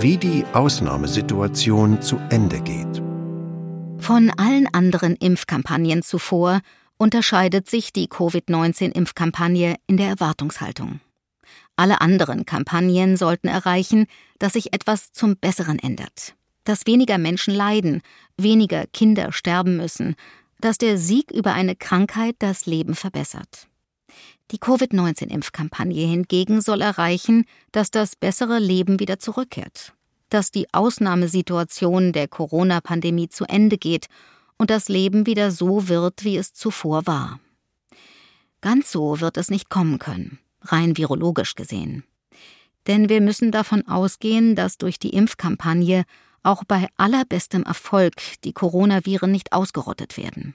wie die Ausnahmesituation zu Ende geht. Von allen anderen Impfkampagnen zuvor unterscheidet sich die Covid-19-Impfkampagne in der Erwartungshaltung. Alle anderen Kampagnen sollten erreichen, dass sich etwas zum Besseren ändert, dass weniger Menschen leiden, weniger Kinder sterben müssen, dass der Sieg über eine Krankheit das Leben verbessert. Die Covid-19-Impfkampagne hingegen soll erreichen, dass das bessere Leben wieder zurückkehrt, dass die Ausnahmesituation der Corona-Pandemie zu Ende geht und das Leben wieder so wird, wie es zuvor war. Ganz so wird es nicht kommen können, rein virologisch gesehen. Denn wir müssen davon ausgehen, dass durch die Impfkampagne auch bei allerbestem Erfolg die Coronaviren nicht ausgerottet werden.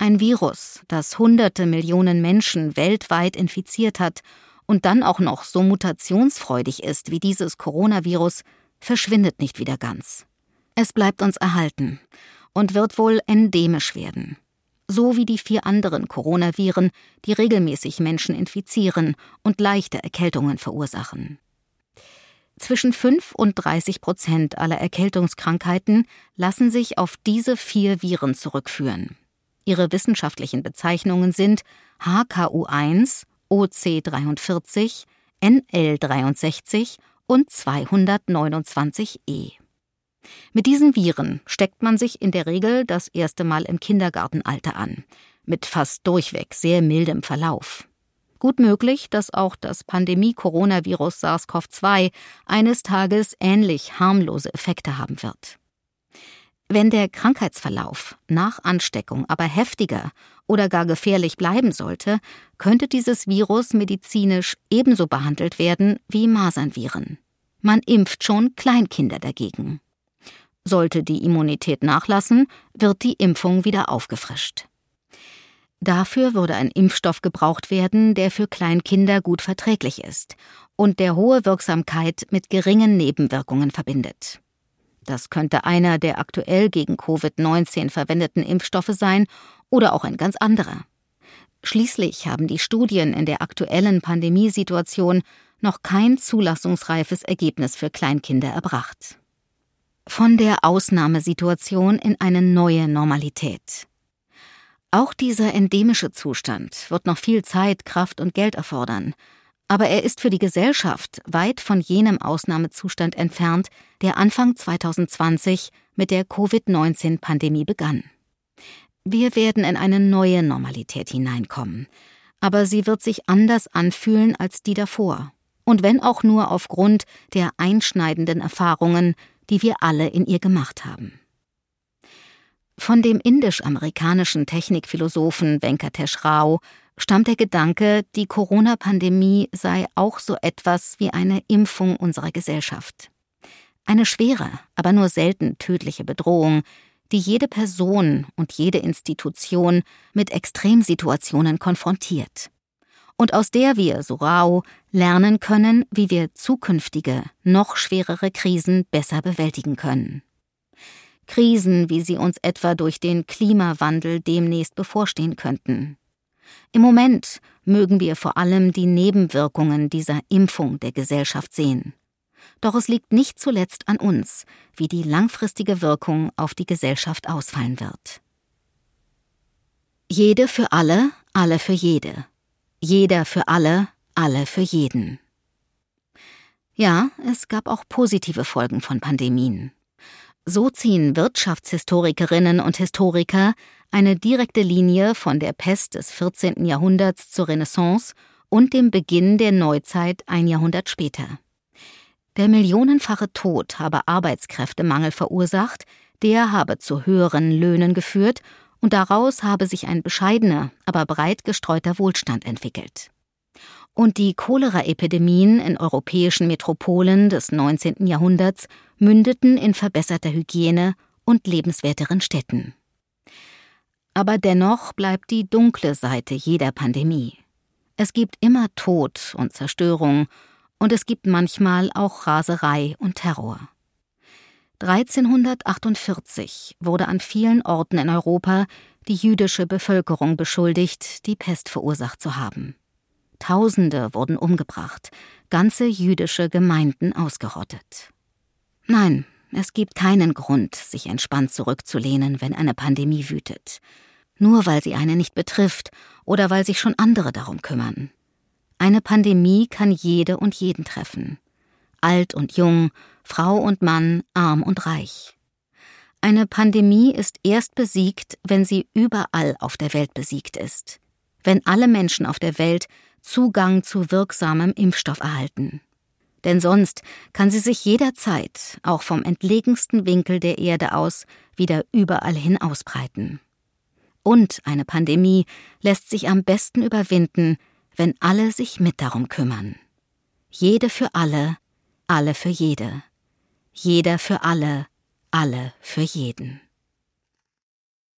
Ein Virus, das hunderte Millionen Menschen weltweit infiziert hat und dann auch noch so mutationsfreudig ist wie dieses Coronavirus, verschwindet nicht wieder ganz. Es bleibt uns erhalten und wird wohl endemisch werden. So wie die vier anderen Coronaviren, die regelmäßig Menschen infizieren und leichte Erkältungen verursachen. Zwischen 5 und 30 Prozent aller Erkältungskrankheiten lassen sich auf diese vier Viren zurückführen. Ihre wissenschaftlichen Bezeichnungen sind HKU1, OC43, NL63 und 229e. Mit diesen Viren steckt man sich in der Regel das erste Mal im Kindergartenalter an, mit fast durchweg sehr mildem Verlauf. Gut möglich, dass auch das Pandemie-Coronavirus SARS-CoV-2 eines Tages ähnlich harmlose Effekte haben wird. Wenn der Krankheitsverlauf nach Ansteckung aber heftiger oder gar gefährlich bleiben sollte, könnte dieses Virus medizinisch ebenso behandelt werden wie Masernviren. Man impft schon Kleinkinder dagegen. Sollte die Immunität nachlassen, wird die Impfung wieder aufgefrischt. Dafür würde ein Impfstoff gebraucht werden, der für Kleinkinder gut verträglich ist und der hohe Wirksamkeit mit geringen Nebenwirkungen verbindet. Das könnte einer der aktuell gegen Covid-19 verwendeten Impfstoffe sein oder auch ein ganz anderer. Schließlich haben die Studien in der aktuellen Pandemiesituation noch kein zulassungsreifes Ergebnis für Kleinkinder erbracht. Von der Ausnahmesituation in eine neue Normalität. Auch dieser endemische Zustand wird noch viel Zeit, Kraft und Geld erfordern, aber er ist für die Gesellschaft weit von jenem Ausnahmezustand entfernt, der Anfang 2020 mit der Covid-19-Pandemie begann. Wir werden in eine neue Normalität hineinkommen, aber sie wird sich anders anfühlen als die davor, und wenn auch nur aufgrund der einschneidenden Erfahrungen, die wir alle in ihr gemacht haben. Von dem indisch-amerikanischen Technikphilosophen Venkatesh Rao stammt der Gedanke, die Corona-Pandemie sei auch so etwas wie eine Impfung unserer Gesellschaft. Eine schwere, aber nur selten tödliche Bedrohung, die jede Person und jede Institution mit Extremsituationen konfrontiert. Und aus der wir, so Rao, lernen können, wie wir zukünftige, noch schwerere Krisen besser bewältigen können. Krisen, wie sie uns etwa durch den Klimawandel demnächst bevorstehen könnten. Im Moment mögen wir vor allem die Nebenwirkungen dieser Impfung der Gesellschaft sehen. Doch es liegt nicht zuletzt an uns, wie die langfristige Wirkung auf die Gesellschaft ausfallen wird. Jede für alle, alle für jede. Jeder für alle, alle für jeden. Ja, es gab auch positive Folgen von Pandemien. So ziehen Wirtschaftshistorikerinnen und Historiker eine direkte Linie von der Pest des 14. Jahrhunderts zur Renaissance und dem Beginn der Neuzeit ein Jahrhundert später. Der millionenfache Tod habe Arbeitskräftemangel verursacht, der habe zu höheren Löhnen geführt und daraus habe sich ein bescheidener, aber breit gestreuter Wohlstand entwickelt und die Choleraepidemien in europäischen Metropolen des 19. Jahrhunderts mündeten in verbesserter Hygiene und lebenswerteren Städten. Aber dennoch bleibt die dunkle Seite jeder Pandemie. Es gibt immer Tod und Zerstörung, und es gibt manchmal auch Raserei und Terror. 1348 wurde an vielen Orten in Europa die jüdische Bevölkerung beschuldigt, die Pest verursacht zu haben. Tausende wurden umgebracht, ganze jüdische Gemeinden ausgerottet. Nein, es gibt keinen Grund, sich entspannt zurückzulehnen, wenn eine Pandemie wütet. Nur weil sie einen nicht betrifft oder weil sich schon andere darum kümmern. Eine Pandemie kann jede und jeden treffen. Alt und jung, Frau und Mann, arm und reich. Eine Pandemie ist erst besiegt, wenn sie überall auf der Welt besiegt ist. Wenn alle Menschen auf der Welt Zugang zu wirksamem Impfstoff erhalten. Denn sonst kann sie sich jederzeit, auch vom entlegensten Winkel der Erde aus, wieder überall hin ausbreiten. Und eine Pandemie lässt sich am besten überwinden, wenn alle sich mit darum kümmern. Jede für alle, alle für jede. Jeder für alle, alle für jeden.